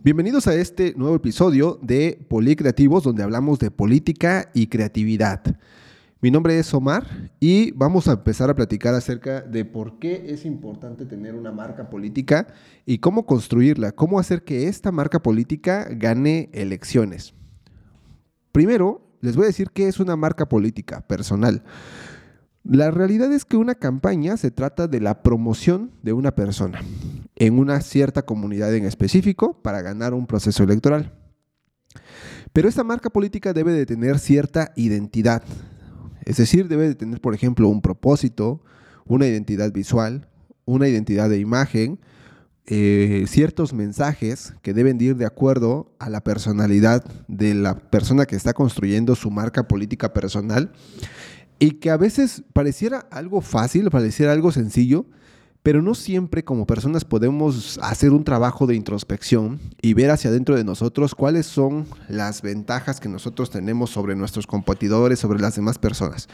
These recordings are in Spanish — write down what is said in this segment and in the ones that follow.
Bienvenidos a este nuevo episodio de Policreativos, donde hablamos de política y creatividad. Mi nombre es Omar y vamos a empezar a platicar acerca de por qué es importante tener una marca política y cómo construirla, cómo hacer que esta marca política gane elecciones. Primero, les voy a decir qué es una marca política personal. La realidad es que una campaña se trata de la promoción de una persona en una cierta comunidad en específico para ganar un proceso electoral. Pero esta marca política debe de tener cierta identidad, es decir, debe de tener, por ejemplo, un propósito, una identidad visual, una identidad de imagen, eh, ciertos mensajes que deben ir de acuerdo a la personalidad de la persona que está construyendo su marca política personal y que a veces pareciera algo fácil, pareciera algo sencillo, pero no siempre como personas podemos hacer un trabajo de introspección y ver hacia adentro de nosotros cuáles son las ventajas que nosotros tenemos sobre nuestros competidores, sobre las demás personas.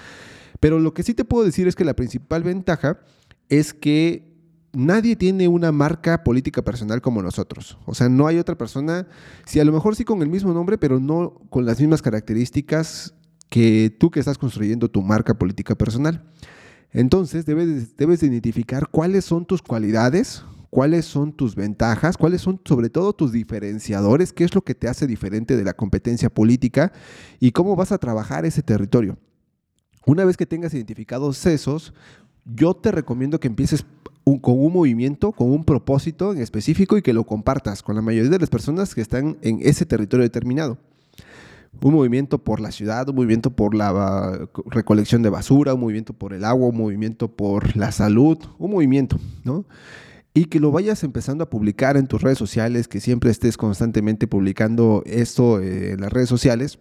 Pero lo que sí te puedo decir es que la principal ventaja es que nadie tiene una marca política personal como nosotros. O sea, no hay otra persona, si a lo mejor sí con el mismo nombre, pero no con las mismas características que tú que estás construyendo tu marca política personal. Entonces debes, debes identificar cuáles son tus cualidades, cuáles son tus ventajas, cuáles son sobre todo tus diferenciadores, qué es lo que te hace diferente de la competencia política y cómo vas a trabajar ese territorio. Una vez que tengas identificados esos, yo te recomiendo que empieces con un movimiento, con un propósito en específico y que lo compartas con la mayoría de las personas que están en ese territorio determinado un movimiento por la ciudad, un movimiento por la ah, recolección de basura, un movimiento por el agua, un movimiento por la salud, un movimiento, ¿no? Y que lo vayas empezando a publicar en tus redes sociales, que siempre estés constantemente publicando esto eh, en las redes sociales,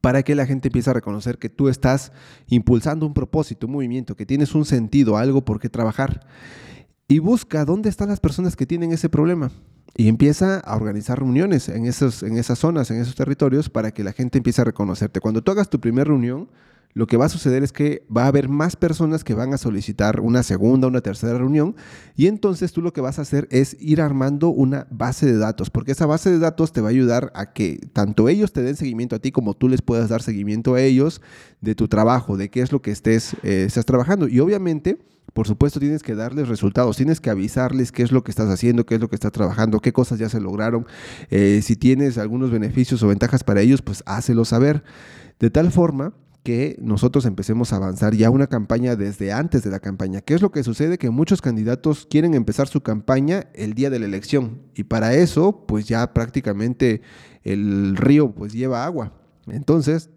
para que la gente empiece a reconocer que tú estás impulsando un propósito, un movimiento, que tienes un sentido, algo por qué trabajar. Y busca dónde están las personas que tienen ese problema y empieza a organizar reuniones en, esos, en esas zonas, en esos territorios, para que la gente empiece a reconocerte. Cuando tú hagas tu primera reunión, lo que va a suceder es que va a haber más personas que van a solicitar una segunda, una tercera reunión y entonces tú lo que vas a hacer es ir armando una base de datos, porque esa base de datos te va a ayudar a que tanto ellos te den seguimiento a ti como tú les puedas dar seguimiento a ellos de tu trabajo, de qué es lo que estés, eh, estás trabajando. Y obviamente por supuesto tienes que darles resultados, tienes que avisarles qué es lo que estás haciendo, qué es lo que estás trabajando, qué cosas ya se lograron. Eh, si tienes algunos beneficios o ventajas para ellos, pues hácelo saber. De tal forma que nosotros empecemos a avanzar ya una campaña desde antes de la campaña. ¿Qué es lo que sucede? Que muchos candidatos quieren empezar su campaña el día de la elección y para eso pues ya prácticamente el río pues lleva agua. Entonces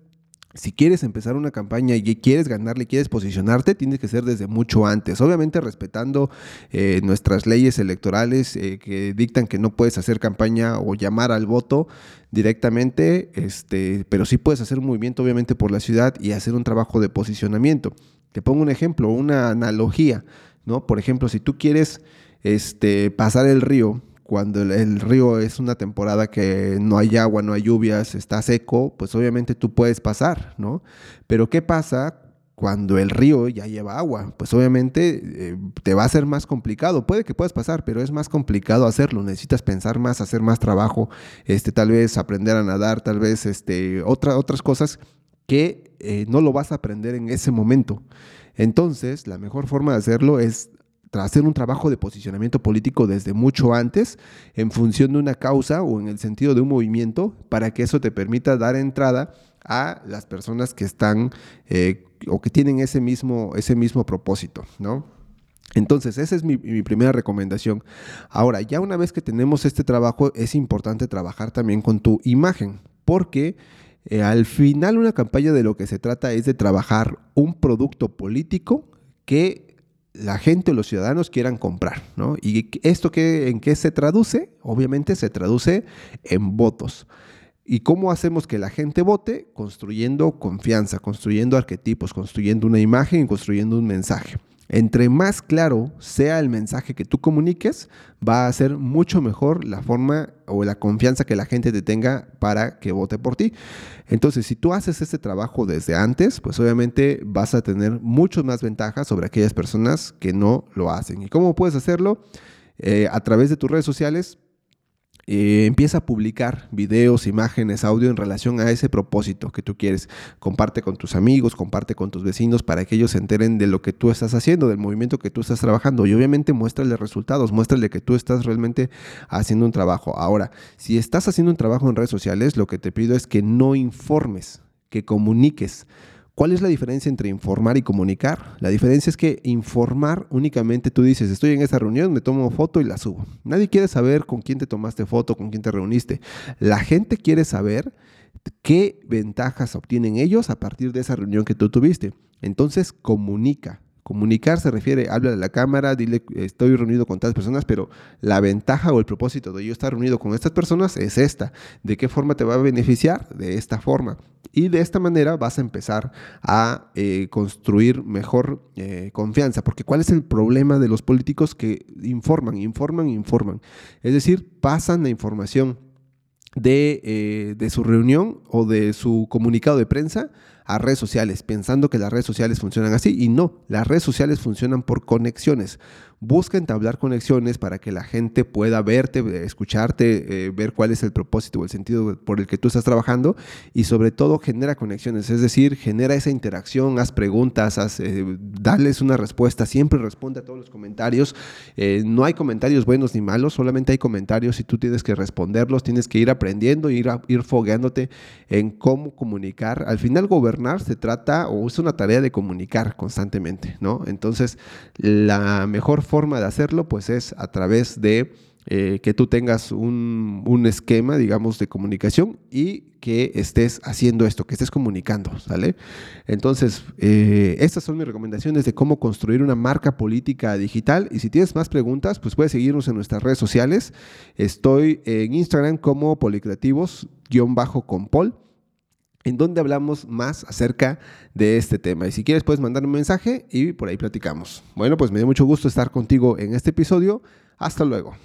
si quieres empezar una campaña y quieres ganarle, quieres posicionarte, tiene que ser desde mucho antes. Obviamente respetando eh, nuestras leyes electorales eh, que dictan que no puedes hacer campaña o llamar al voto directamente, este, pero sí puedes hacer un movimiento obviamente por la ciudad y hacer un trabajo de posicionamiento. Te pongo un ejemplo, una analogía, ¿no? Por ejemplo, si tú quieres este, pasar el río, cuando el, río es una temporada que no hay agua, no hay lluvias, está seco, pues obviamente tú puedes pasar, ¿no? Pero ¿qué pasa cuando el río ya lleva agua? Pues obviamente eh, te va a ser más complicado. Puede que puedas pasar, pero es más complicado hacerlo. Necesitas pensar más, hacer más trabajo, este, tal vez aprender a nadar, tal vez este, otra, otras cosas que eh, no lo vas a aprender en ese momento. Entonces, la mejor forma de hacerlo es hacer un trabajo de posicionamiento político desde mucho antes en función de una causa o en el sentido de un movimiento para que eso te permita dar entrada a las personas que están eh, o que tienen ese mismo, ese mismo propósito, ¿no? Entonces, esa es mi, primera recomendación. Ahora, ya una vez que tenemos este trabajo, es importante trabajar también con tu imagen, porque eh, al final una campaña de lo que se trata es de trabajar un producto político que la gente o los ciudadanos quieran comprar, ¿no? ¿Y esto qué, en qué se traduce? Obviamente se traduce en votos. ¿Y cómo hacemos que la gente vote? Construyendo confianza, construyendo arquetipos, construyendo una imagen y construyendo un mensaje. Entre más claro sea el mensaje que tú comuniques, va a ser mucho mejor la forma o la confianza que la gente te tenga para que vote por ti. Entonces, si tú haces este trabajo desde antes, pues obviamente vas a tener muchas más ventajas sobre aquellas personas que no lo hacen. ¿Y cómo puedes hacerlo? Eh, a través de tus redes sociales, eh, empieza a publicar videos, imágenes, audio en relación a ese propósito que tú quieres. Comparte con tus amigos, comparte con tus vecinos para que ellos se enteren de lo que tú estás haciendo, del movimiento que tú estás trabajando. Y obviamente muéstrale resultados, muéstrale que tú estás realmente haciendo un trabajo. Ahora, si estás haciendo un trabajo en redes sociales, lo que te pido es que no informes, que comuniques. ¿Cuál es la diferencia entre informar y comunicar? La diferencia es que informar únicamente tú dices, estoy en esa reunión, me tomo foto y la subo. Nadie quiere saber con quién te tomaste foto, con quién te reuniste. La gente quiere saber qué ventajas obtienen ellos a partir de esa reunión que tú tuviste. Entonces, comunica. Comunicar se refiere, habla de la cámara, dile estoy reunido con tales personas, pero la ventaja o el propósito de yo estar reunido con estas personas es esta. ¿De qué forma te va a beneficiar? De esta forma. Y de esta manera vas a empezar a eh, construir mejor eh, confianza. Porque ¿cuál es el problema de los políticos que informan, informan, informan? Es decir, pasan la información de, eh, de su reunión o de su comunicado de prensa a redes sociales, pensando que las redes sociales funcionan así. Y no, las redes sociales funcionan por conexiones. Busca entablar conexiones para que la gente pueda verte, escucharte, eh, ver cuál es el propósito o el sentido por el que tú estás trabajando y sobre todo genera conexiones, es decir, genera esa interacción, haz preguntas, haz, eh, una respuesta, siempre responde a todos los comentarios. Eh, no hay comentarios buenos ni malos, solamente hay comentarios y tú tienes que responderlos, tienes que ir aprendiendo, ir, ir fogueándote en cómo comunicar. Al final gobernar se trata o es una tarea de comunicar constantemente, ¿no? Entonces, la mejor forma de hacerlo pues es a través de eh, que tú tengas un, esquema, digamos, de comunicación y que estés haciendo esto, que estés comunicando, ¿sale? Entonces, eh, estas son mis recomendaciones de cómo construir una marca política digital. Y si tienes más preguntas, pues puedes seguirnos en nuestras redes sociales. Estoy en Instagram como policreativos-compol en donde hablamos más acerca de este tema. Y si quieres puedes mandar un mensaje y por ahí platicamos. Bueno, pues me dio mucho gusto estar contigo en este episodio. Hasta luego.